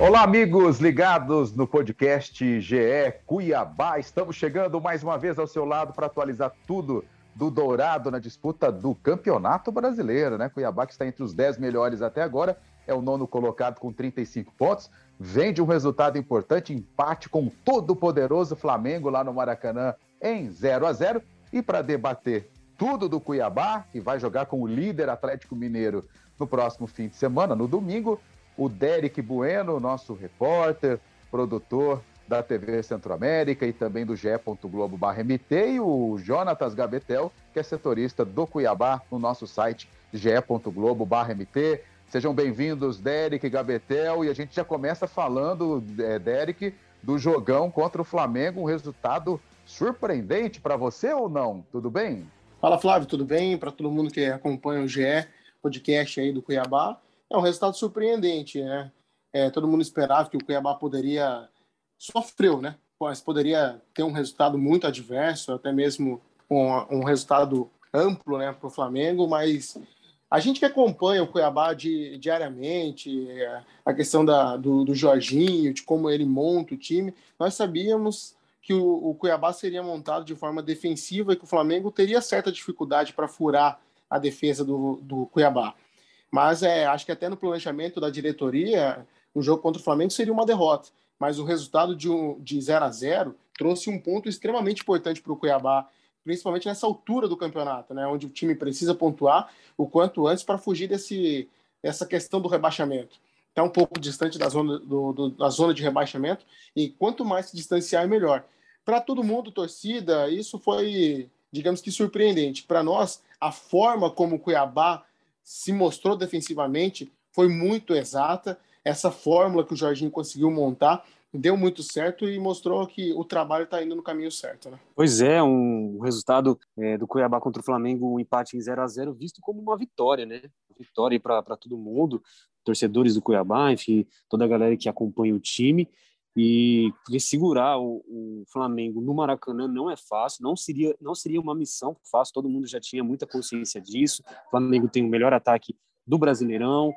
Olá, amigos ligados no podcast GE Cuiabá. Estamos chegando mais uma vez ao seu lado para atualizar tudo do Dourado na disputa do Campeonato Brasileiro, né? Cuiabá que está entre os 10 melhores até agora, é o nono colocado com 35 pontos, vem de um resultado importante, empate com todo o poderoso Flamengo lá no Maracanã em 0 a 0 e para debater tudo do Cuiabá, que vai jogar com o líder Atlético Mineiro no próximo fim de semana, no domingo, o Derek Bueno, nosso repórter, produtor da TV Centro-América e também do GE. Globo MT, e o Jonatas Gabetel, que é setorista do Cuiabá no nosso site ge.globo MT. Sejam bem-vindos, Derek Gabetel, e a gente já começa falando, é, Derek, do jogão contra o Flamengo, um resultado surpreendente para você ou não? Tudo bem? Fala, Flávio, tudo bem? Para todo mundo que acompanha o GE, podcast aí do Cuiabá é um resultado surpreendente, né? É, todo mundo esperava que o Cuiabá poderia sofreu, né? Mas poderia ter um resultado muito adverso, até mesmo um, um resultado amplo, né, para o Flamengo. Mas a gente que acompanha o Cuiabá di, diariamente, a questão da, do, do Jorginho, de como ele monta o time, nós sabíamos que o, o, Cuiabá seria montado de forma defensiva e que o Flamengo teria certa dificuldade para furar a defesa do, do Cuiabá. Mas é, acho que até no planejamento da diretoria, o jogo contra o Flamengo seria uma derrota. Mas o resultado de, um, de 0 a 0 trouxe um ponto extremamente importante para o Cuiabá, principalmente nessa altura do campeonato, né, onde o time precisa pontuar o quanto antes para fugir desse, dessa questão do rebaixamento. Está um pouco distante da zona, do, do, da zona de rebaixamento e quanto mais se distanciar, melhor. Para todo mundo, torcida, isso foi, digamos que, surpreendente. Para nós, a forma como o Cuiabá se mostrou defensivamente foi muito exata. Essa fórmula que o Jorginho conseguiu montar deu muito certo e mostrou que o trabalho está indo no caminho certo, né? Pois é, um resultado é, do Cuiabá contra o Flamengo, um empate em 0 a 0 visto como uma vitória, né? Vitória para todo mundo, torcedores do Cuiabá, enfim, toda a galera que acompanha o time. E porque segurar o, o, Flamengo no Maracanã não é fácil, não seria, não seria uma missão fácil, todo mundo já tinha muita consciência disso. O Flamengo tem o melhor ataque do Brasileirão,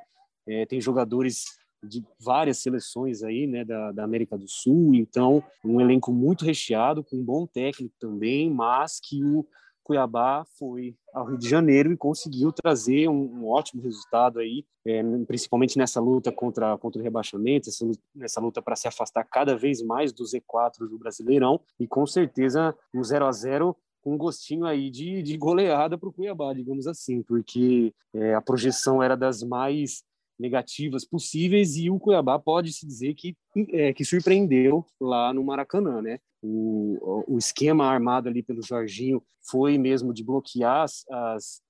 é, tem jogadores de várias seleções aí, né, da, da, América do Sul, então um elenco muito recheado, com um bom técnico também, mas que o Cuiabá foi ao Rio de Janeiro e conseguiu trazer um, um ótimo resultado aí, é, principalmente nessa luta contra, contra o rebaixamento, essa, nessa luta para se afastar cada vez mais do Z4 do Brasileirão, e com certeza um 0 a 0 com um gostinho aí de, de goleada para o Cuiabá, digamos assim, porque é, a projeção era das mais negativas possíveis e o Cuiabá pode se dizer que é, que surpreendeu lá no Maracanã, né? O, o esquema armado ali pelo Jorginho foi mesmo de bloquear as, as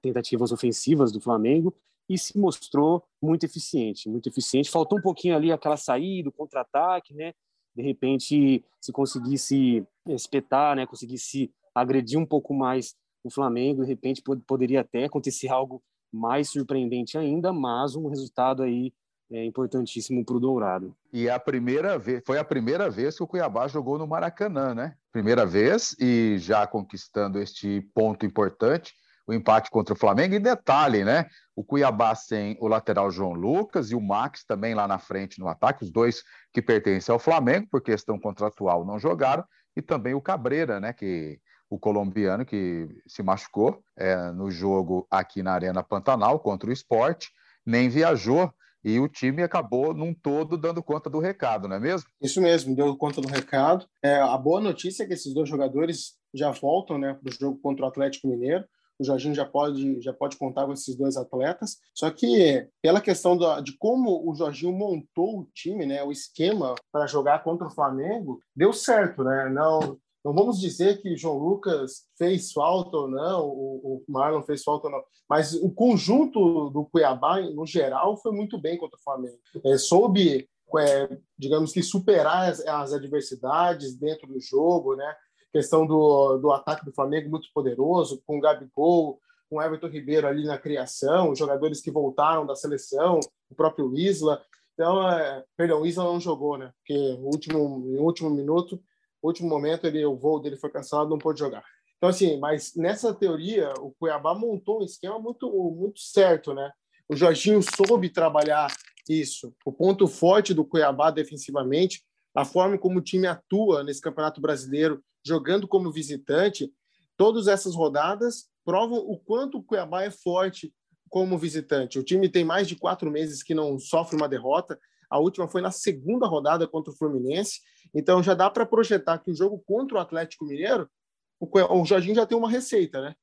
tentativas ofensivas do Flamengo e se mostrou muito eficiente, muito eficiente. Faltou um pouquinho ali aquela saída, o contra-ataque, né? De repente, se conseguisse espetar, né? Conseguisse agredir um pouco mais o Flamengo, de repente poderia até acontecer algo mais surpreendente ainda, mas um resultado aí é importantíssimo para o Dourado. E a primeira vez, foi a primeira vez que o Cuiabá jogou no Maracanã, né? Primeira vez e já conquistando este ponto importante, o empate contra o Flamengo. E detalhe, né? O Cuiabá sem o lateral João Lucas e o Max também lá na frente no ataque, os dois que pertencem ao Flamengo, por questão contratual não jogaram, e também o Cabreira, né? Que o colombiano que se machucou é, no jogo aqui na Arena Pantanal contra o esporte, nem viajou e o time acabou num todo dando conta do recado, não é mesmo? Isso mesmo, deu conta do recado. É, a boa notícia é que esses dois jogadores já voltam né, para o jogo contra o Atlético Mineiro. O Jorginho já pode, já pode contar com esses dois atletas. Só que, pela questão de como o Jorginho montou o time, né, o esquema para jogar contra o Flamengo, deu certo. Né? Não, não vamos dizer que João Lucas fez falta ou não, o, Marlon fez falta ou não, mas o conjunto do Cuiabá, no geral, foi muito bem contra o Flamengo. É, soube, é, digamos que, superar as, as, adversidades dentro do jogo, né? questão do, do ataque do Flamengo muito poderoso, com o Gabigol, com o Everton Ribeiro ali na criação, os jogadores que voltaram da seleção, o próprio Isla. Então, é, perdão, o Isla não jogou, né? Porque no último, no último minuto último momento ele, o voo dele foi cancelado, não pôde jogar. Então, assim, mas nessa teoria, o Cuiabá montou um esquema muito, muito certo, né? O Jorginho soube trabalhar isso. O ponto forte do Cuiabá defensivamente, a forma como o time atua nesse Campeonato Brasileiro, jogando como visitante, todas essas rodadas provam o quanto o Cuiabá é forte como visitante. O time tem mais de quatro meses que não sofre uma derrota. A última foi na segunda rodada contra o Fluminense. Então já dá para projetar que o jogo contra o Atlético Mineiro, o Jorginho já tem uma receita, né?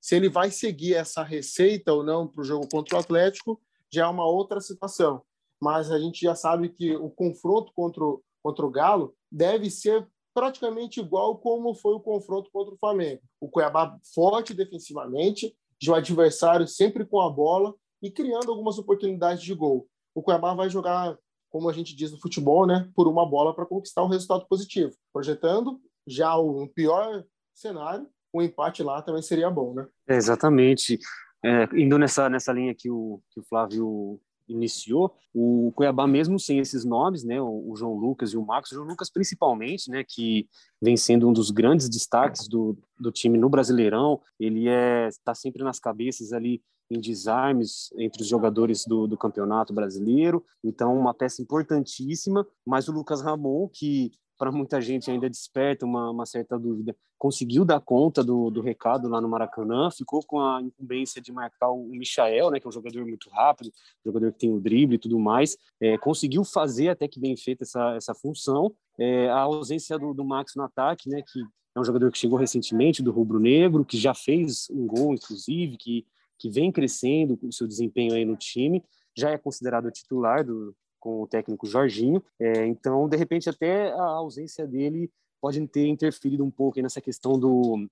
Se ele vai seguir essa receita ou não para o jogo contra o Atlético, já é uma outra situação. Mas a gente já sabe que o confronto contra o, contra o Galo deve ser praticamente igual como foi o confronto contra o Flamengo. O Cuiabá forte defensivamente, de um adversário sempre com a bola e criando algumas oportunidades de gol. O Cuiabá vai jogar como a gente diz no futebol, né, por uma bola para conquistar um resultado positivo. Projetando já o pior cenário, um empate lá também seria bom, né? É, exatamente. É, indo nessa, nessa linha que o, que o Flávio iniciou, o Cuiabá mesmo sem esses nomes, né, o, o, João Lucas e o Marcos, o João Lucas principalmente, né, que vem sendo um dos grandes destaques do, do time no Brasileirão, ele é está sempre nas cabeças ali em desarmes entre os jogadores do, do campeonato brasileiro, então uma peça importantíssima, mas o Lucas Ramon, que para muita gente ainda desperta uma, uma, certa dúvida, conseguiu dar conta do, do, recado lá no Maracanã, ficou com a incumbência de marcar o Michael, né, que é um jogador muito rápido, jogador que tem o drible e tudo mais, é, conseguiu fazer até que bem feita essa, essa função. É, a ausência do, do Max no ataque, né, que é um jogador que chegou recentemente do Rubro Negro, que já fez um gol, inclusive, que, que vem crescendo o seu desempenho aí no time, já é considerado titular do, com o técnico Jorginho. É, então, de repente, até a ausência dele pode ter interferido um pouco nessa questão do,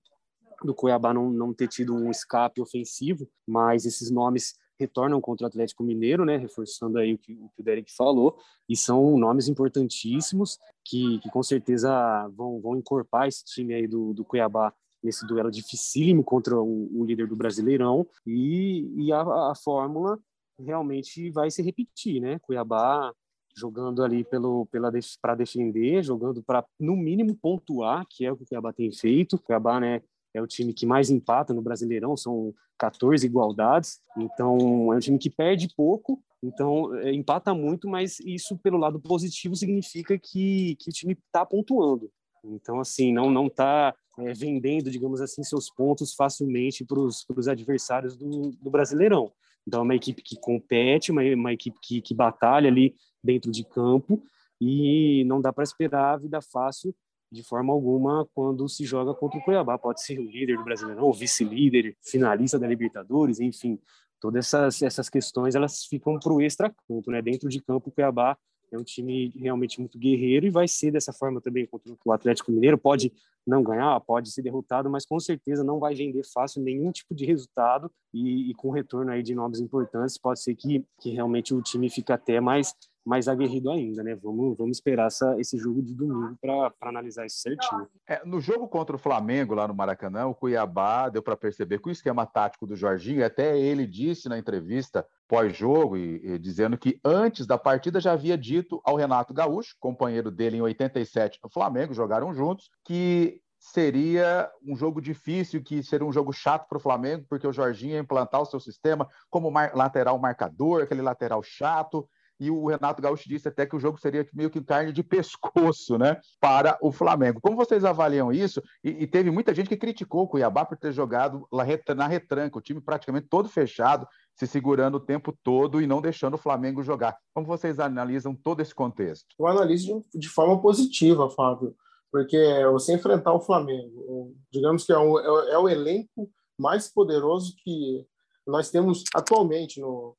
do Cuiabá não, não ter tido um escape ofensivo, mas esses nomes retornam contra o Atlético Mineiro, né, reforçando aí o que, o que o Derek falou, e são nomes importantíssimos que, que com certeza vão, vão encorpar esse time aí do, do Cuiabá nesse duelo dificílimo contra o, o líder do Brasileirão, e, e a, a fórmula realmente vai se repetir, né? Cuiabá jogando ali pelo pela para defender, jogando para no mínimo pontuar, que é o que o Cuiabá tem feito. Cuiabá, né, é o time que mais empata no Brasileirão, são 14 igualdades. Então, é um time que perde pouco, então é, empata muito, mas isso pelo lado positivo significa que, que o time está pontuando. Então, assim, não não está é, vendendo, digamos assim, seus pontos facilmente para os adversários do, do Brasileirão. Então, é uma equipe que compete, uma, uma equipe que, que batalha ali dentro de campo e não dá para esperar a vida fácil de forma alguma quando se joga contra o Cuiabá. Pode ser o líder do Brasileirão, o vice-líder, finalista da Libertadores, enfim. Todas essas, essas questões elas ficam para o extra-campo, né? Dentro de campo, o Cuiabá é um time realmente muito guerreiro e vai ser dessa forma também contra o Atlético Mineiro. Pode não ganhar, pode ser derrotado, mas com certeza não vai vender fácil nenhum tipo de resultado e, e com retorno aí de nomes importantes, pode ser que, que realmente o time fique até mais mais aguerrido ainda, né? Vamos, vamos esperar essa, esse jogo de domingo para analisar isso certinho. É, no jogo contra o Flamengo, lá no Maracanã, o Cuiabá deu para perceber que o esquema tático do Jorginho, até ele disse na entrevista pós-jogo, e, e, dizendo que antes da partida já havia dito ao Renato Gaúcho, companheiro dele em 87 no Flamengo, jogaram juntos, que seria um jogo difícil, que seria um jogo chato para o Flamengo, porque o Jorginho ia implantar o seu sistema como mar lateral marcador, aquele lateral chato, e o Renato Gaúcho disse até que o jogo seria meio que carne de pescoço, né, para o Flamengo. Como vocês avaliam isso? E, e teve muita gente que criticou o Cuiabá por ter jogado na retranca, o time praticamente todo fechado, se segurando o tempo todo e não deixando o Flamengo jogar. Como vocês analisam todo esse contexto? Eu analiso de, forma positiva, Fábio, porque você enfrentar o Flamengo, digamos que é, é, é o elenco mais poderoso que nós temos atualmente no,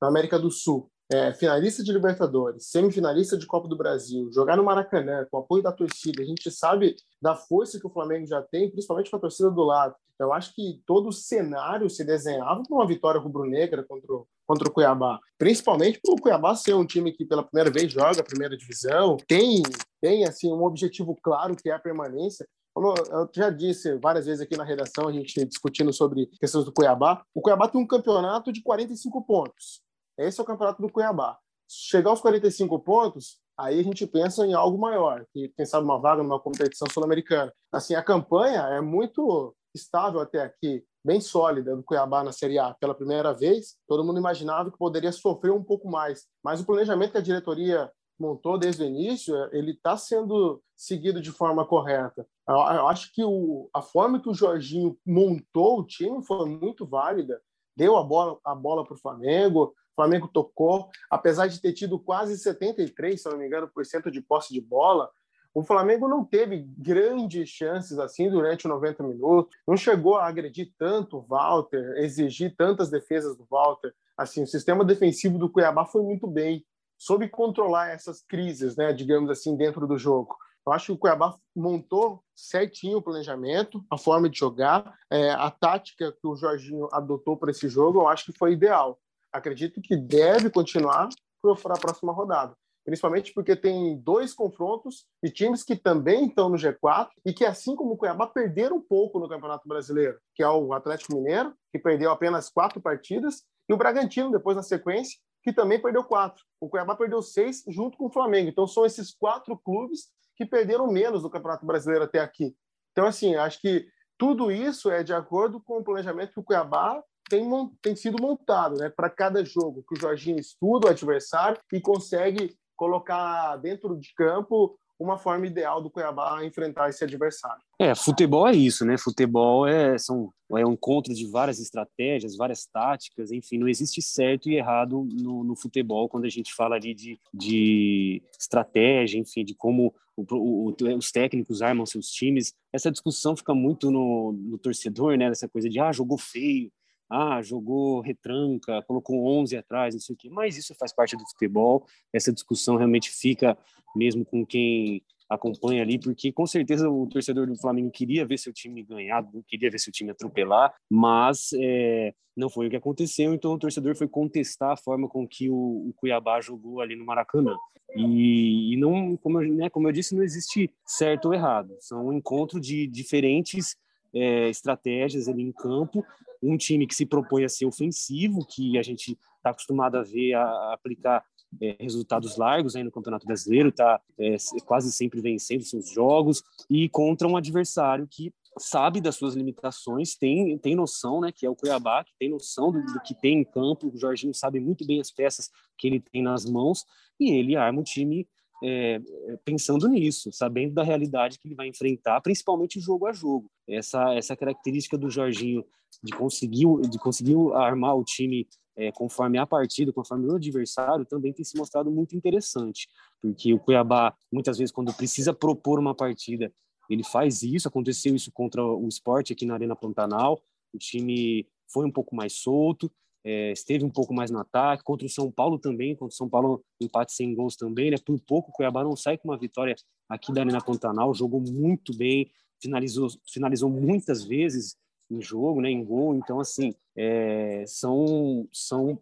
na América do Sul é, finalista de Libertadores, semifinalista de Copa do Brasil, jogar no Maracanã com o apoio da torcida, a gente sabe da força que o Flamengo já tem, principalmente com a torcida do lado. Eu acho que todo o cenário se desenhava para uma vitória rubro-negra contra, o, contra o Cuiabá, principalmente para o Cuiabá ser um time que pela primeira vez joga a primeira divisão, tem, tem assim um objetivo claro que é a permanência. Como eu já disse várias vezes aqui na redação, a gente discutindo sobre questões do Cuiabá, o Cuiabá tem um campeonato de 45 pontos. Esse é o campeonato do Cuiabá. Chegar aos 45 pontos, aí a gente pensa em algo maior, que quem sabe uma vaga numa competição sul-americana. Assim, a campanha é muito estável até aqui. Bem sólida do Cuiabá na Série A pela primeira vez, todo mundo imaginava que poderia sofrer um pouco mais. Mas o planejamento que a diretoria montou desde o início, ele está sendo seguido de forma correta. Eu acho que o, a forma que o Jorginho montou o time foi muito válida. Deu a bola a bola para o Flamengo, o Flamengo tocou, apesar de ter tido quase 73, se não me engano, por cento de posse de bola. O Flamengo não teve grandes chances assim durante 90 minutos, não chegou a agredir tanto o Walter, exigir tantas defesas do Walter. Assim, o sistema defensivo do Cuiabá foi muito bem, soube controlar essas crises, né, digamos assim, dentro do jogo. Eu acho que o Cuiabá montou certinho o planejamento, a forma de jogar, é, a tática que o Jorginho adotou para esse jogo, eu acho que foi ideal. Acredito que deve continuar para a próxima rodada. Principalmente porque tem dois confrontos de times que também estão no G4 e que, assim como o Cuiabá, perderam um pouco no Campeonato Brasileiro, que é o Atlético Mineiro, que perdeu apenas quatro partidas, e o Bragantino, depois na sequência, que também perdeu quatro. O Cuiabá perdeu seis junto com o Flamengo. Então, são esses quatro clubes que perderam menos no Campeonato Brasileiro até aqui. Então, assim, acho que tudo isso é de acordo com o planejamento que o Cuiabá tem, tem sido montado, né? Para cada jogo, que o Jorginho estuda o adversário e consegue colocar dentro de campo uma forma ideal do Cuiabá enfrentar esse adversário. É, futebol é isso, né? Futebol é, são, é um encontro de várias estratégias, várias táticas, enfim, não existe certo e errado no, no futebol quando a gente fala ali de, de estratégia, enfim, de como o, o, os técnicos armam seus times. Essa discussão fica muito no, no torcedor, né? Essa coisa de, ah, jogou feio, ah, jogou retranca, colocou 11 atrás, não sei o quê, mas isso faz parte do futebol, essa discussão realmente fica mesmo com quem acompanha ali, porque com certeza o torcedor do Flamengo queria ver seu time ganhar, queria ver seu time atropelar, mas é, não foi o que aconteceu, então o torcedor foi contestar a forma com que o, o Cuiabá jogou ali no Maracanã. E, e não, como eu, né, como eu disse, não existe certo ou errado, são um encontro de diferentes é, estratégias ali em campo, um time que se propõe a ser ofensivo, que a gente está acostumado a ver a, aplicar é, resultados largos aí no Campeonato Brasileiro, está é, quase sempre vencendo seus jogos, e contra um adversário que sabe das suas limitações, tem, tem noção, né, que é o Cuiabá, que tem noção do, do, que tem em campo, o Jorginho sabe muito bem as peças que ele tem nas mãos, e ele arma o time é, pensando nisso, sabendo da realidade que ele vai enfrentar, principalmente jogo a jogo. Essa, essa característica do Jorginho de conseguir, de conseguir armar o time é, conforme a partida, conforme o adversário, também tem se mostrado muito interessante, porque o Cuiabá, muitas vezes, quando precisa propor uma partida, ele faz isso, aconteceu isso contra o esporte aqui na Arena Pantanal, o time foi um pouco mais solto, é, esteve um pouco mais no ataque, contra o São Paulo também, contra o São Paulo empate sem gols também, né? Por pouco o Cuiabá não sai com uma vitória aqui da Arena Pantanal, jogou muito bem, finalizou, finalizou muitas vezes em jogo, né, em gol. Então, assim, é, são, são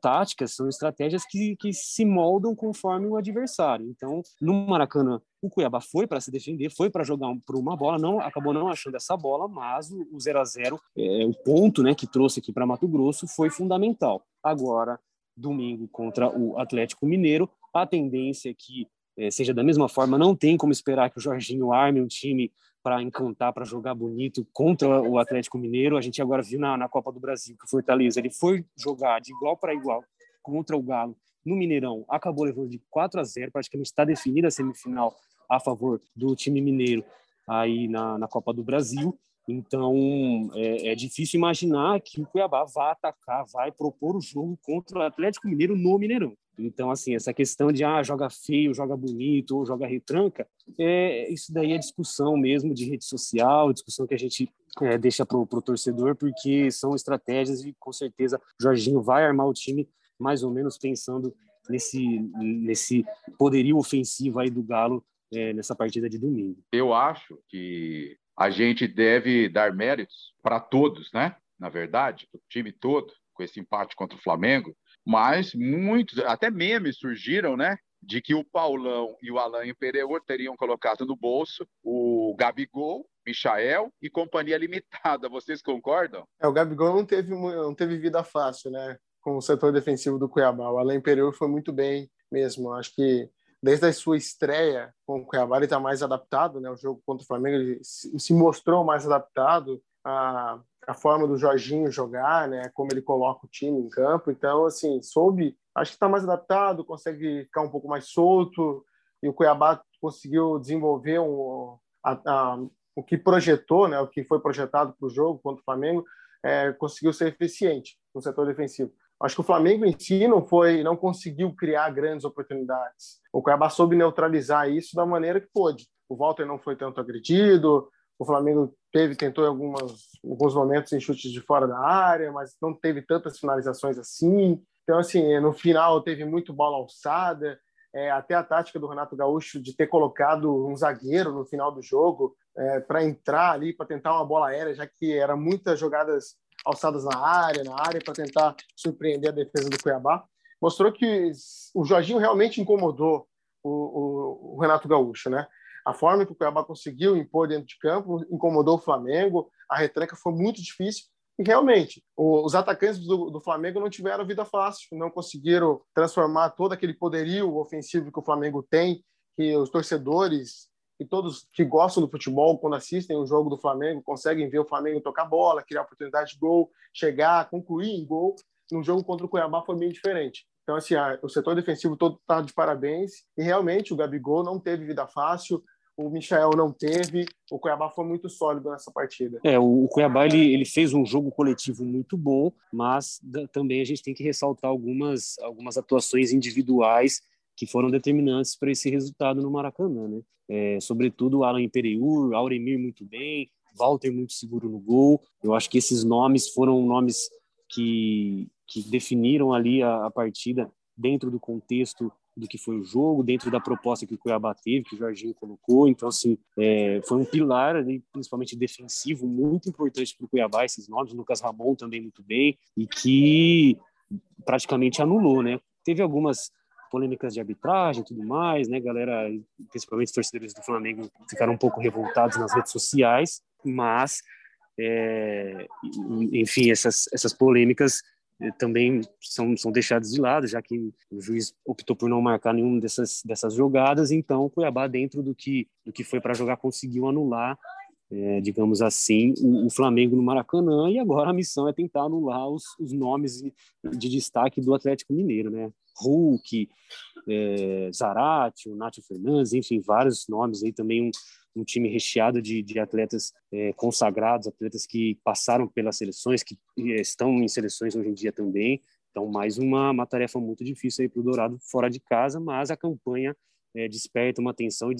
táticas, são estratégias que, que se moldam conforme o adversário. Então, no Maracanã, o Cuiabá foi para se defender, foi para jogar por uma bola, não acabou não achando essa bola, mas o, o 0 a 0 é, o ponto né, que trouxe aqui para Mato Grosso foi fundamental. Agora, domingo contra o Atlético Mineiro, a tendência é que é, seja da mesma forma, não tem como esperar que o Jorginho arme um time para encantar, para jogar bonito contra o Atlético Mineiro. A gente agora viu na, na Copa do Brasil que o Fortaleza ele foi jogar de igual para igual contra o Galo no Mineirão, acabou levando de 4 a 0, praticamente está definida a semifinal a favor do time mineiro aí na, na Copa do Brasil. Então é, é, difícil imaginar que o Cuiabá vá atacar, vai propor o jogo contra o Atlético Mineiro no Mineirão. Então, assim, essa questão de ah, joga feio, joga bonito, ou joga retranca, é, isso daí é discussão mesmo de rede social, discussão que a gente é, deixa para o torcedor, porque são estratégias e com certeza o Jorginho vai armar o time mais ou menos pensando nesse, nesse poderio ofensivo aí do Galo é, nessa partida de domingo. Eu acho que a gente deve dar méritos para todos, né? Na verdade, o time todo, com esse empate contra o Flamengo, mas muitos, até memes surgiram, né? De que o Paulão e o Alain Pereira teriam colocado no bolso o Gabigol, Michael e Companhia Limitada. Vocês concordam? É, o Gabigol não teve, não teve vida fácil, né? Com o setor defensivo do Cuiabá. O Alain Pereira foi muito bem mesmo. Acho que desde a sua estreia com o Cuiabá ele está mais adaptado, né? O jogo contra o Flamengo ele se mostrou mais adaptado, a, a forma do Jorginho jogar, né? Como ele coloca o time em campo. Então, assim, soube, acho que está mais adaptado, consegue ficar um pouco mais solto. E o Cuiabá conseguiu desenvolver um, a, a, o que projetou, né? O que foi projetado para o jogo contra o Flamengo, é, conseguiu ser eficiente no setor defensivo. Acho que o Flamengo em si não foi, não conseguiu criar grandes oportunidades. O Cuiabá soube neutralizar isso da maneira que pôde. O Walter não foi tanto agredido, o Flamengo teve, tentou em algumas, alguns momentos em chutes de fora da área, mas não teve tantas finalizações assim. Então, assim, no final teve muito bola alçada. É, até a tática do Renato Gaúcho de ter colocado um zagueiro no final do jogo é, para entrar ali, para tentar uma bola aérea, já que era muitas jogadas alçadas na área, na área, para tentar surpreender a defesa do Cuiabá. Mostrou que o Jorginho realmente incomodou o, o, o Renato Gaúcho, né? A forma que o Cuiabá conseguiu impor dentro de campo incomodou o Flamengo, a retranca foi muito difícil. E realmente, os atacantes do, do, Flamengo não tiveram vida fácil, não conseguiram transformar todo aquele poderio ofensivo que o Flamengo tem, que os torcedores e todos que gostam do futebol, quando assistem o jogo do Flamengo, conseguem ver o Flamengo tocar bola, criar oportunidade de gol, chegar, concluir em gol. No jogo contra o Cuiabá foi meio diferente. Então, assim, o setor defensivo todo está de parabéns. E realmente o Gabigol não teve vida fácil o Michel não teve. O Cuiabá foi muito sólido nessa partida. É, o, Cuiabá ele, ele fez um jogo coletivo muito bom, mas também a gente tem que ressaltar algumas, algumas atuações individuais que foram determinantes para esse resultado no Maracanã, né? É, sobretudo Alan Imperiur, Auremir muito bem, Walter muito seguro no gol. Eu acho que esses nomes foram nomes que, que definiram ali a, a partida dentro do contexto do que foi o jogo, dentro da proposta que o Cuiabá teve, que o Jorginho colocou. Então, assim, é, foi um pilar, ali, principalmente defensivo, muito importante para o Cuiabá, esses nomes. Lucas Ramon também muito bem, e que praticamente anulou, né? Teve algumas polêmicas de arbitragem e tudo mais, né? Galera, principalmente os torcedores do Flamengo, ficaram um pouco revoltados nas redes sociais, mas, é, enfim, essas, essas polêmicas também são, são deixados de lado, já que o juiz optou por não marcar nenhuma dessas, dessas jogadas, então o Cuiabá, dentro do que, do que foi para jogar, conseguiu anular, é, digamos assim, o, o, Flamengo no Maracanã, e agora a missão é tentar anular os, os nomes de, de destaque do Atlético Mineiro, né? Hulk, é, Zarate, o Nath Fernandes, enfim, vários nomes aí também, um, um time recheado de, de atletas é, consagrados, atletas que passaram pelas seleções, que é, estão em seleções hoje em dia também. Então, mais uma, uma tarefa muito difícil aí para o Dourado fora de casa, mas a campanha é, desperta uma atenção e,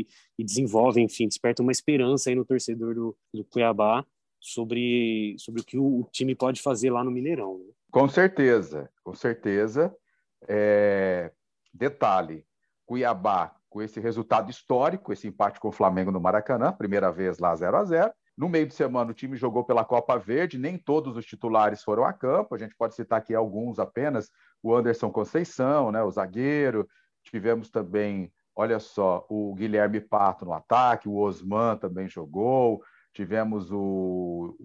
e, e, desenvolve, enfim, desperta uma esperança aí no torcedor do, do Cuiabá sobre, sobre o que o, o time pode fazer lá no Mineirão. Né? Com certeza, com certeza. É... Detalhe, Cuiabá com esse resultado histórico, esse empate com o Flamengo no Maracanã, primeira vez lá 0 a 0 No meio de semana, o time jogou pela Copa Verde, nem todos os titulares foram a campo, a gente pode citar aqui alguns apenas, o Anderson Conceição, né, o zagueiro, tivemos também, olha só, o Guilherme Pato no ataque, o Osman também jogou, tivemos o,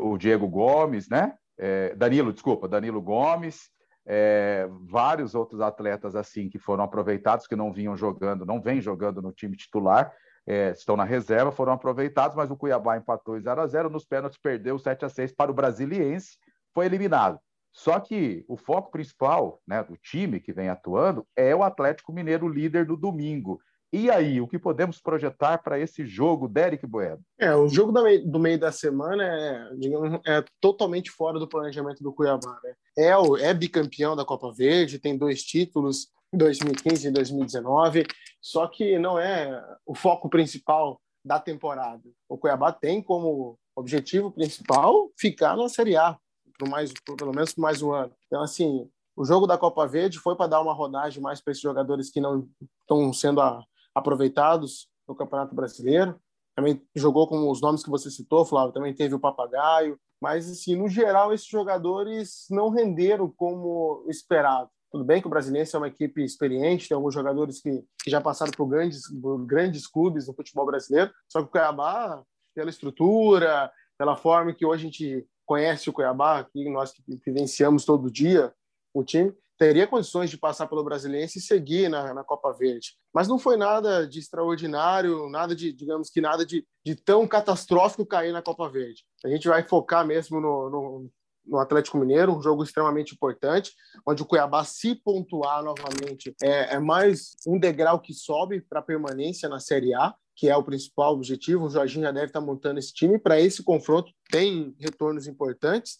o Diego Gomes, né? É, Danilo, desculpa, Danilo Gomes, é, vários outros atletas assim que foram aproveitados, que não vinham jogando, não vêm jogando no time titular, é, estão na reserva, foram aproveitados, mas o Cuiabá empatou em 0 a 0 nos pênaltis perdeu 7 a 6 para o Brasiliense, foi eliminado. Só que o foco principal né, do time que vem atuando é o Atlético Mineiro líder do domingo. E aí, o que podemos projetar para esse jogo, Derek Bueno? É, o jogo do meio, do meio da semana é, digamos, é totalmente fora do planejamento do Cuiabá. Né? É, o, é bicampeão da Copa Verde, tem dois títulos, 2015 e 2019, só que não é o foco principal da temporada. O Cuiabá tem como objetivo principal ficar na Série A, por mais, por, pelo menos por mais um ano. Então, assim, o jogo da Copa Verde foi para dar uma rodagem mais para esses jogadores que não estão sendo a, aproveitados no Campeonato Brasileiro. Também jogou com os nomes que você citou, Flávio, também teve o Papagaio, mas assim, no geral esses jogadores não renderam como esperado. Tudo bem que o Brasiliense é uma equipe experiente, tem alguns jogadores que, que já passaram por grandes, por grandes clubes no futebol brasileiro, só que o Cuiabá, pela estrutura, pela forma que hoje a gente conhece o Cuiabá, que nós vivenciamos todo dia, o time, teria condições de passar pelo Brasiliense e seguir na, na Copa Verde. Mas não foi nada de extraordinário, nada de, digamos que nada de, de tão catastrófico cair na Copa Verde. A gente vai focar mesmo no, no, no Atlético Mineiro, um jogo extremamente importante, onde o Cuiabá, se pontuar novamente, é, é mais um degrau que sobe para permanência na Série A, que é o principal objetivo. O Jorginho já deve estar montando esse time. Para esse confronto, tem retornos importantes.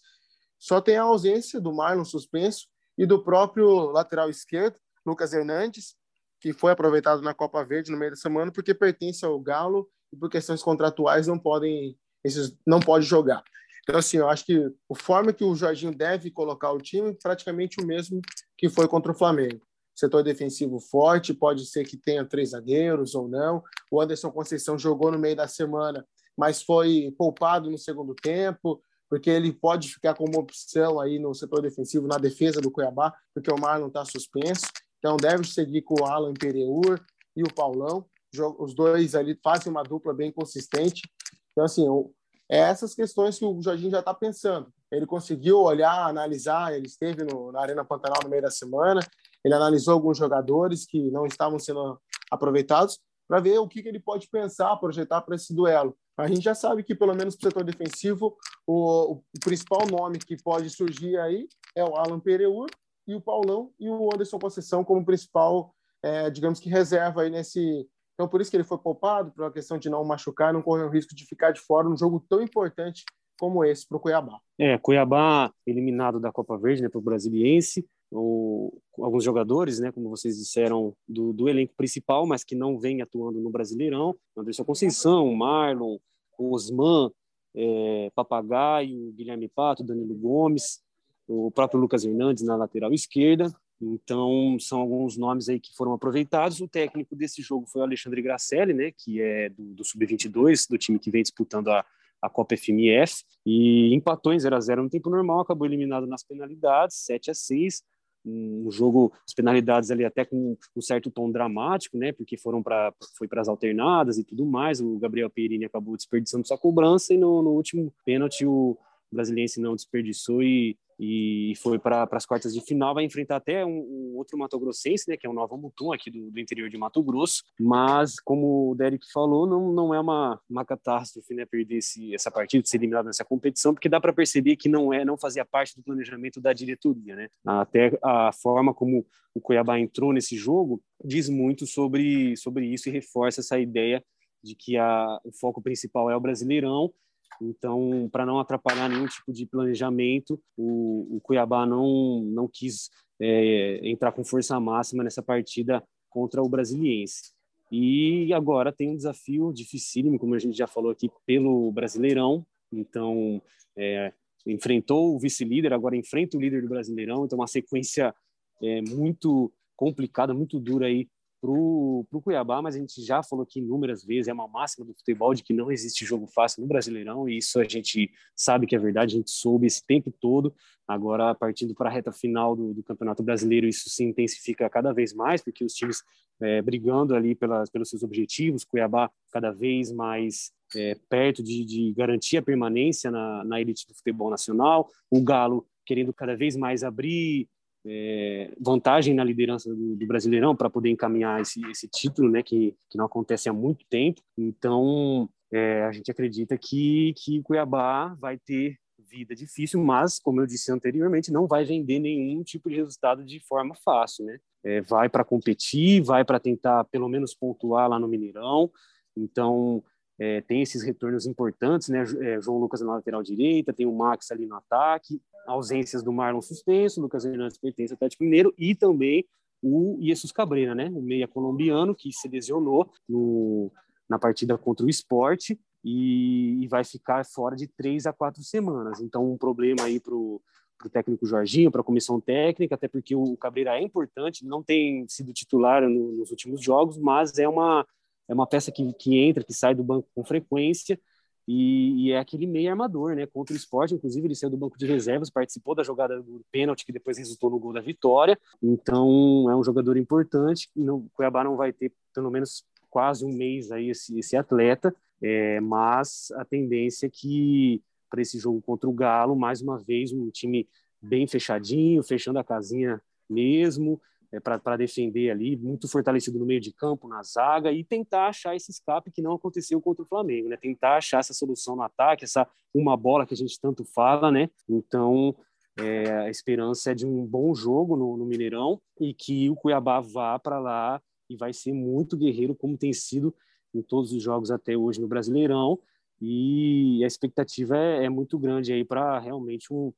Só tem a ausência do Marlon suspenso e do próprio lateral esquerdo, Lucas Hernandes, que foi aproveitado na Copa Verde no meio da semana porque pertence ao Galo e por questões contratuais não podem esses não pode jogar. Então assim, eu acho que a forma que o Jorginho deve colocar o time é praticamente o mesmo que foi contra o Flamengo. Setor defensivo forte, pode ser que tenha três zagueiros ou não. O Anderson Conceição jogou no meio da semana, mas foi poupado no segundo tempo porque ele pode ficar como opção aí no setor defensivo, na defesa do Cuiabá, porque o Marlon está suspenso. Então deve seguir com o Alan Pereur e o Paulão. Os dois ali fazem uma dupla bem consistente. Então, assim, é essas questões que o Jorginho já está pensando. Ele conseguiu olhar, analisar, ele esteve no, na Arena Pantanal no meio da semana, ele analisou alguns jogadores que não estavam sendo aproveitados para ver o que, que ele pode pensar, projetar para esse duelo. A gente já sabe que, pelo menos para o setor defensivo, o, o, principal nome que pode surgir aí é o Alan Pereur e o Paulão e o Anderson Conceição como principal, é, digamos que reserva aí nesse. Então, por isso que ele foi poupado, por uma questão de não machucar, não correr o risco de ficar de fora num jogo tão importante como esse para o Cuiabá. É, Cuiabá eliminado da Copa Verde né, para o Brasiliense, ou alguns jogadores, né, como vocês disseram, do, do elenco principal, mas que não vem atuando no Brasileirão. Anderson Conceição, Marlon, Osman, é, Papagaio, Guilherme Pato, Danilo Gomes, o próprio Lucas Hernandes na lateral esquerda. Então, são alguns nomes aí que foram aproveitados. O técnico desse jogo foi o Alexandre Gracelli, né, que é do, do Sub-22, do time que vem disputando a, a Copa FMF, e empatou em 0 a 0 no tempo normal, acabou eliminado nas penalidades, 7 a 6 um jogo, as penalidades ali até com um certo tom dramático, né? Porque foram para foi para as alternadas e tudo mais. O Gabriel Perini acabou desperdiçando sua cobrança e no, no último pênalti o brasiliense não desperdiçou e e foi para as quartas de final, vai enfrentar até um, um, outro Mato Grossense, né, que é o Nova Mutum, aqui do, do, interior de Mato Grosso, mas como o Derek falou, não, não é uma, uma catástrofe, né, perder esse, essa partida, ser eliminado nessa competição, porque dá para perceber que não é, não fazia parte do planejamento da diretoria, né, até a forma como o Cuiabá entrou nesse jogo diz muito sobre, sobre isso e reforça essa ideia de que a, o foco principal é o Brasileirão então, para não atrapalhar nenhum tipo de planejamento, o, o Cuiabá não, não quis é, entrar com força máxima nessa partida contra o Brasiliense. E agora tem um desafio dificílimo, como a gente já falou aqui, pelo Brasileirão. Então, é, enfrentou o vice-líder, agora enfrenta o líder do Brasileirão. Então, uma sequência é, muito complicada, muito dura aí para o Cuiabá, mas a gente já falou aqui inúmeras vezes, é uma máxima do futebol de que não existe jogo fácil no Brasileirão, e isso a gente sabe que é verdade, a gente soube esse tempo todo. Agora, partindo para a reta final do, do, Campeonato Brasileiro, isso se intensifica cada vez mais, porque os times é, brigando ali pelas, pelos seus objetivos, Cuiabá cada vez mais é, perto de, de garantir a permanência na, na elite do futebol nacional, o Galo querendo cada vez mais abrir é, vantagem na liderança do, do Brasileirão para poder encaminhar esse, esse título, né, que, que não acontece há muito tempo. Então, é, a gente acredita que, que Cuiabá vai ter vida difícil, mas, como eu disse anteriormente, não vai vender nenhum tipo de resultado de forma fácil, né? É, vai para competir, vai para tentar pelo menos pontuar lá no Mineirão. Então, é, tem esses retornos importantes, né? É, João Lucas na lateral direita, tem o Max ali no ataque, ausências do Marlon suspenso, Lucas Hernandes pertence ao Atlético Mineiro e também o Jesus Cabreira, né? O meia colombiano que se lesionou no, na partida contra o esporte e, e, vai ficar fora de três a quatro semanas. Então, um problema aí para o técnico Jorginho, para a comissão técnica, até porque o Cabreira é importante, não tem sido titular no, nos últimos jogos, mas é uma, é uma peça que, que entra, que sai do banco com frequência e, e, é aquele meio armador, né? Contra o esporte, inclusive, ele saiu do banco de reservas, participou da jogada do pênalti, que depois resultou no gol da vitória. Então, é um jogador importante. o Cuiabá não vai ter, pelo menos, quase um mês aí esse, esse atleta, é, mas a tendência é que, para esse jogo contra o Galo, mais uma vez, um time bem fechadinho, fechando a casinha mesmo, é, para defender ali, muito fortalecido no meio de campo, na zaga, e tentar achar esse escape que não aconteceu contra o Flamengo, né? Tentar achar essa solução no ataque, essa uma bola que a gente tanto fala, né? Então, é, a esperança é de um bom jogo no, no Mineirão e que o Cuiabá vá para lá e vai ser muito guerreiro, como tem sido em todos os jogos até hoje no Brasileirão. E a expectativa é, é muito grande aí para realmente um,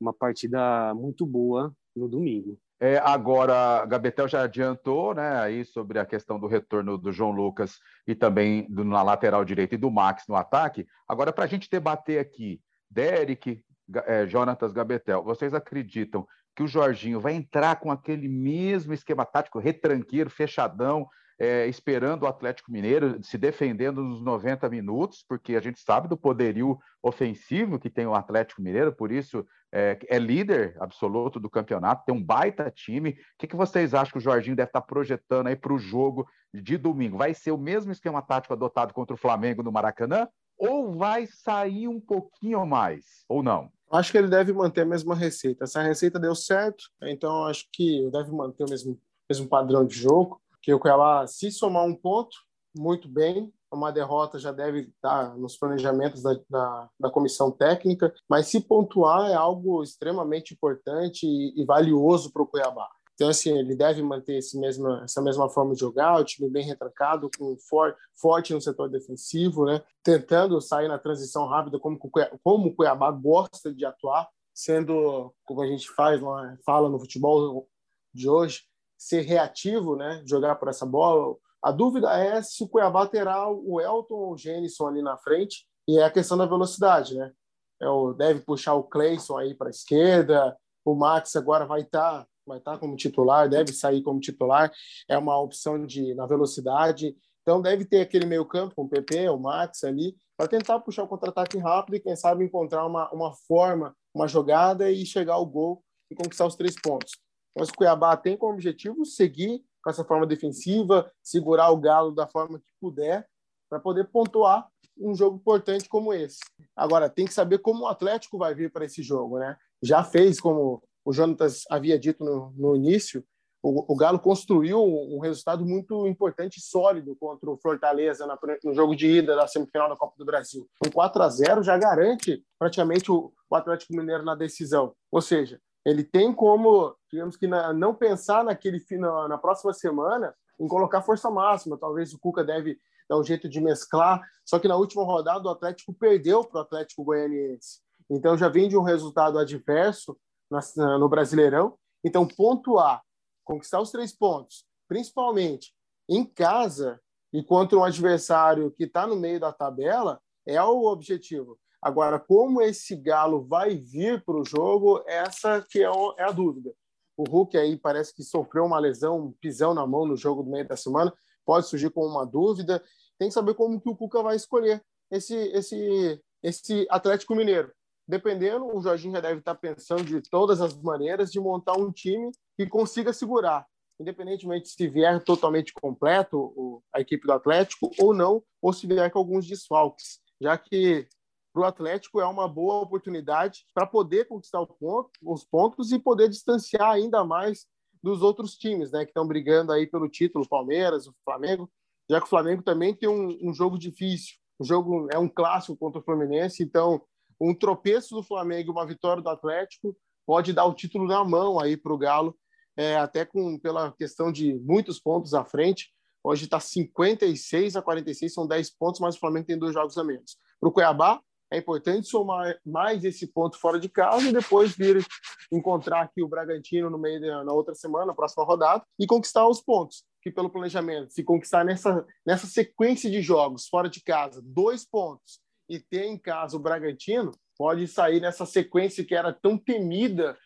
uma partida muito boa no domingo. É, agora, Gabetel já adiantou né, aí sobre a questão do retorno do João Lucas e também do, na lateral direita e do Max no ataque. Agora, para a gente debater aqui, Derek, é, Jonatas Gabetel, vocês acreditam que o Jorginho vai entrar com aquele mesmo esquema tático, retranqueiro, fechadão, é, esperando o Atlético Mineiro, se defendendo nos 90 minutos, porque a gente sabe do poderio ofensivo que tem o Atlético Mineiro, por isso é, é líder absoluto do campeonato, tem um baita time. O que, que vocês acham que o Jorginho deve estar projetando aí para o jogo de domingo? Vai ser o mesmo esquema tático adotado contra o Flamengo no Maracanã? Ou vai sair um pouquinho mais? Ou não? Acho que ele deve manter a mesma receita. Essa receita deu certo, então acho que deve manter o mesmo, mesmo padrão de jogo que o Cuiabá, se somar um ponto, muito bem. Uma derrota já deve estar nos planejamentos da, da, da comissão técnica, mas se pontuar é algo extremamente importante e, e valioso para o Cuiabá. Então, assim, ele deve manter esse mesma, essa mesma forma de jogar, o time bem retrancado, com for, forte no setor defensivo, né? tentando sair na transição rápida, como, como o Cuiabá gosta de atuar, sendo, como a gente faz, fala no futebol de hoje, ser reativo, né? Jogar por essa bola. A dúvida é se o Cuiabá terá o Elton ou o Gênison ali na frente e é a questão da velocidade, né? É o, deve puxar o Cleison aí para a esquerda. O Max agora vai estar tá, vai tá como titular, deve sair como titular. É uma opção de na velocidade. Então deve ter aquele meio campo com o PP, o Max ali, para tentar puxar o contra-ataque rápido e quem sabe encontrar uma, uma forma, uma jogada e chegar ao gol e conquistar os três pontos. Mas o Cuiabá tem como objetivo seguir com essa forma defensiva, segurar o Galo da forma que puder, para poder pontuar um jogo importante como esse. Agora, tem que saber como o Atlético vai vir para esse jogo, né? Já fez, como o Jonatas havia dito no, no início, o, o, Galo construiu um, resultado muito importante e sólido contra o Fortaleza na, no jogo de ida da semifinal da Copa do Brasil. Um 4 a 0 já garante praticamente o, o Atlético Mineiro na decisão. Ou seja, ele tem como, digamos que na, não pensar naquele na, na próxima semana em colocar força máxima. Talvez o Cuca deve dar um jeito de mesclar. Só que na última rodada o Atlético perdeu para o Atlético Goianiense. Então já vem de um resultado adverso na, no Brasileirão. Então pontuar, conquistar os três pontos, principalmente em casa e contra um adversário que está no meio da tabela, é o objetivo. Agora, como esse Galo vai vir para o jogo, essa que é, é a dúvida. O Hulk aí parece que sofreu uma lesão, um pisão na mão no jogo do meio da semana, pode surgir com uma dúvida. Tem que saber como que o Cuca vai escolher esse, esse, esse Atlético Mineiro. Dependendo, o Jorginho já deve estar pensando de todas as maneiras de montar um time que consiga segurar, independentemente se vier totalmente completo a equipe do Atlético ou não, ou se vier com alguns desfalques, já que para o Atlético é uma boa oportunidade para poder conquistar ponto, os pontos e poder distanciar ainda mais dos outros times, né, que estão brigando aí pelo título, Palmeiras, o Flamengo, já que o Flamengo também tem um, um jogo difícil, o jogo é um clássico contra o Fluminense, então um tropeço do Flamengo e uma vitória do Atlético pode dar o título na mão aí para o Galo, é, até com pela questão de muitos pontos à frente. Hoje está 56 a 46, são 10 pontos, mas o Flamengo tem dois jogos a menos. Para o Cuiabá, é importante somar mais esse ponto fora de casa e depois vir encontrar aqui o Bragantino no meio da, outra semana, na próxima rodada, e conquistar os pontos. Que pelo planejamento, se conquistar nessa, nessa sequência de jogos fora de casa, dois pontos, e ter em casa o Bragantino, pode sair nessa sequência que era tão temida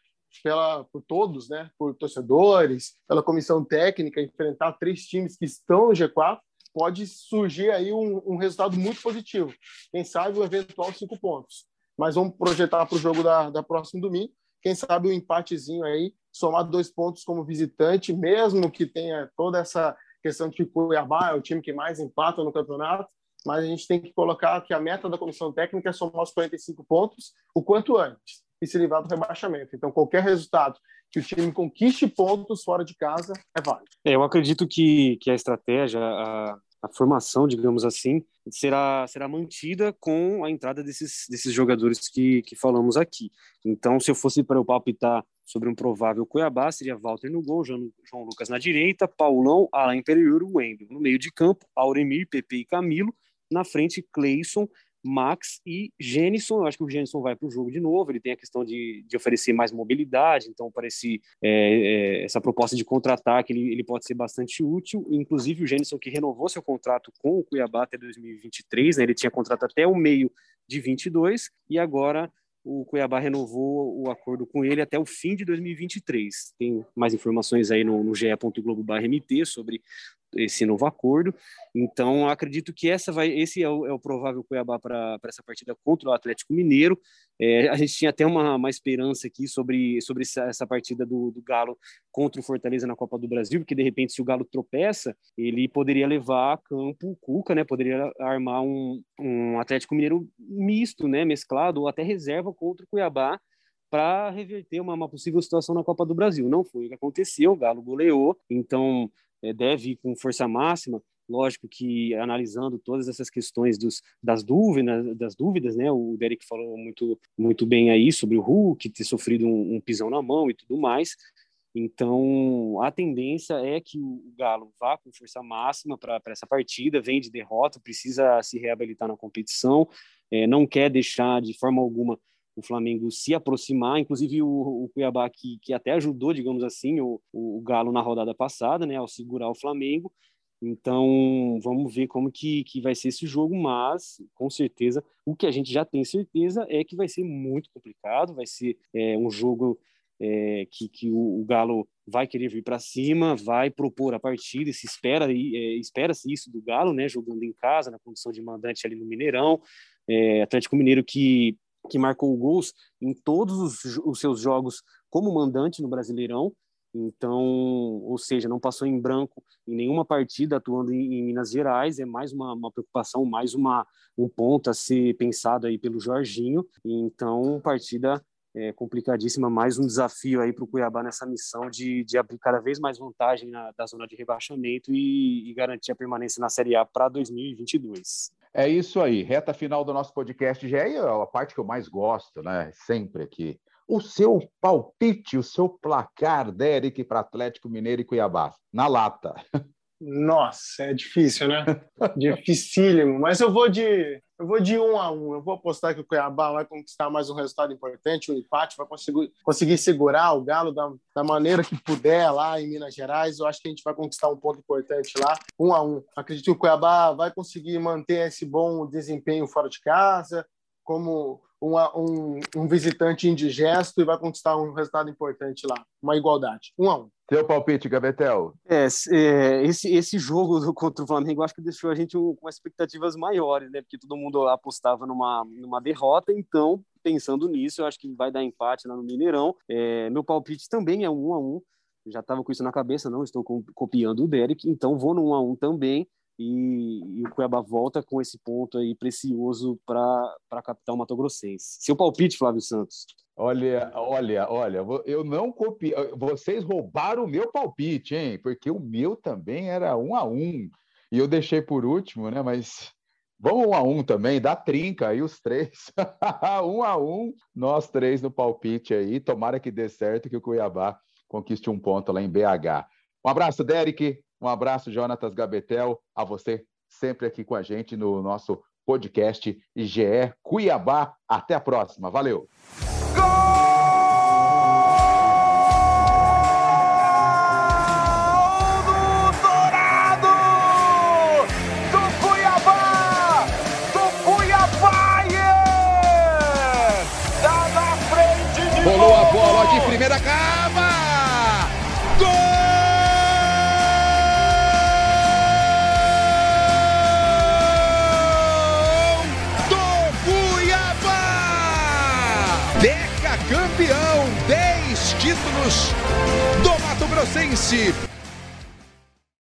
pela, por todos, né? por torcedores, pela comissão técnica, enfrentar três times que estão no G4 pode surgir aí um, um resultado muito positivo. Quem sabe o eventual cinco pontos. Mas vamos projetar para o jogo da, da próxima domingo. Quem sabe o um empatezinho aí, somar dois pontos como visitante, mesmo que tenha toda essa questão de que Cuiabá é o time que mais empata no campeonato, mas a gente tem que colocar que a meta da comissão técnica é somar os 45 pontos o quanto antes. e se livrar do rebaixamento. Então, qualquer resultado que o time conquiste pontos fora de casa é válido. É, eu acredito que, que a estratégia, a, a formação, digamos assim, será, será mantida com a entrada desses, desses jogadores que, que falamos aqui. Então, se eu fosse para eu palpitar sobre um provável Cuiabá, seria Walter no gol, João, João Lucas na direita, Paulão, Alain Pereira, Wendel. No meio de campo, Auremir, Pepe e Camilo. Na frente, Cleison, Max e Jenison. Eu acho que o Jenison vai para o jogo de novo. Ele tem a questão de, de oferecer mais mobilidade, então parece é, é, essa proposta de contra-ataque ele, ele pode ser bastante útil. Inclusive o Jenison que renovou seu contrato com o Cuiabá até 2023, né? ele tinha contrato até o meio de 22 e agora o Cuiabá renovou o acordo com ele até o fim de 2023. Tem mais informações aí no, no ge.globo.mt sobre esse novo acordo. Então, acredito que essa vai, esse é o, é o provável Cuiabá para essa partida contra o Atlético Mineiro. É, a gente tinha até uma, uma esperança aqui sobre, sobre essa, partida do, do, Galo contra o Fortaleza na Copa do Brasil, porque de repente, se o Galo tropeça, ele poderia levar a campo o Cuca, né? Poderia armar um, um Atlético Mineiro misto, né? Mesclado, ou até reserva contra o Cuiabá para reverter uma, uma, possível situação na Copa do Brasil. Não foi o que aconteceu, o Galo goleou, então deve ir com força máxima. Lógico que analisando todas essas questões dos, das dúvidas, das dúvidas, né? O Derek falou muito, muito bem aí sobre o Hulk ter sofrido um, um pisão na mão e tudo mais. Então, a tendência é que o Galo vá com força máxima para essa partida, vem de derrota, precisa se reabilitar na competição, é, não quer deixar de forma alguma o Flamengo se aproximar, inclusive o, o Cuiabá que, que até ajudou, digamos assim, o, o Galo na rodada passada, né, ao segurar o Flamengo. Então, vamos ver como que, que vai ser esse jogo, mas com certeza o que a gente já tem certeza é que vai ser muito complicado, vai ser é, um jogo é, que, que o, o, Galo vai querer vir para cima, vai propor a partida, se espera é, espera-se isso do Galo, né, jogando em casa, na condição de mandante ali no Mineirão, é, Atlético Mineiro que que marcou gols em todos os, os seus jogos como mandante no Brasileirão. Então, ou seja, não passou em branco em nenhuma partida atuando em, em Minas Gerais. É mais uma, uma, preocupação, mais uma, um ponto a ser pensado aí pelo Jorginho. Então, partida é, complicadíssima, mais um desafio aí para o Cuiabá nessa missão de, de abrir cada vez mais vantagem na, da zona de rebaixamento e, e garantir a permanência na Série A para 2022. É isso aí, reta final do nosso podcast já é a parte que eu mais gosto, né? Sempre aqui. O seu palpite, o seu placar, Derek, para Atlético Mineiro e Cuiabá, na lata. Nossa, é difícil, né? Dificílimo. Mas eu vou de eu vou de um a um. Eu vou apostar que o Cuiabá vai conquistar mais um resultado importante, um empate, vai conseguir, conseguir segurar o Galo da, da maneira que puder lá em Minas Gerais. Eu acho que a gente vai conquistar um ponto importante lá, um a um. Acredito que o Cuiabá vai conseguir manter esse bom desempenho fora de casa, como uma, um, um, visitante indigesto e vai conquistar um resultado importante lá, uma igualdade. Um a um. Seu palpite, Gabetel? É, é, esse, esse jogo contra o Flamengo acho que deixou a gente com expectativas maiores, né? Porque todo mundo apostava numa, numa derrota, então, pensando nisso, eu acho que vai dar empate lá no Mineirão. É, meu palpite também é um a um. Já estava com isso na cabeça, não estou copiando o Derek, então vou no 1 a 1 também e, e, o Cuiabá volta com esse ponto aí precioso para a capital matogrossense. Seu palpite, Flávio Santos? Olha, olha, olha, eu não copiei. Vocês roubaram o meu palpite, hein? Porque o meu também era um a um. E eu deixei por último, né? Mas vamos um a um também, dá trinca aí os três. um a um, nós três no palpite aí. Tomara que dê certo que o Cuiabá conquiste um ponto lá em BH. Um abraço, Derek. Um abraço, Jonatas Gabetel, a você sempre aqui com a gente no nosso podcast IGE Cuiabá. Até a próxima. Valeu! Campeão, 10 títulos do Mato Grossense.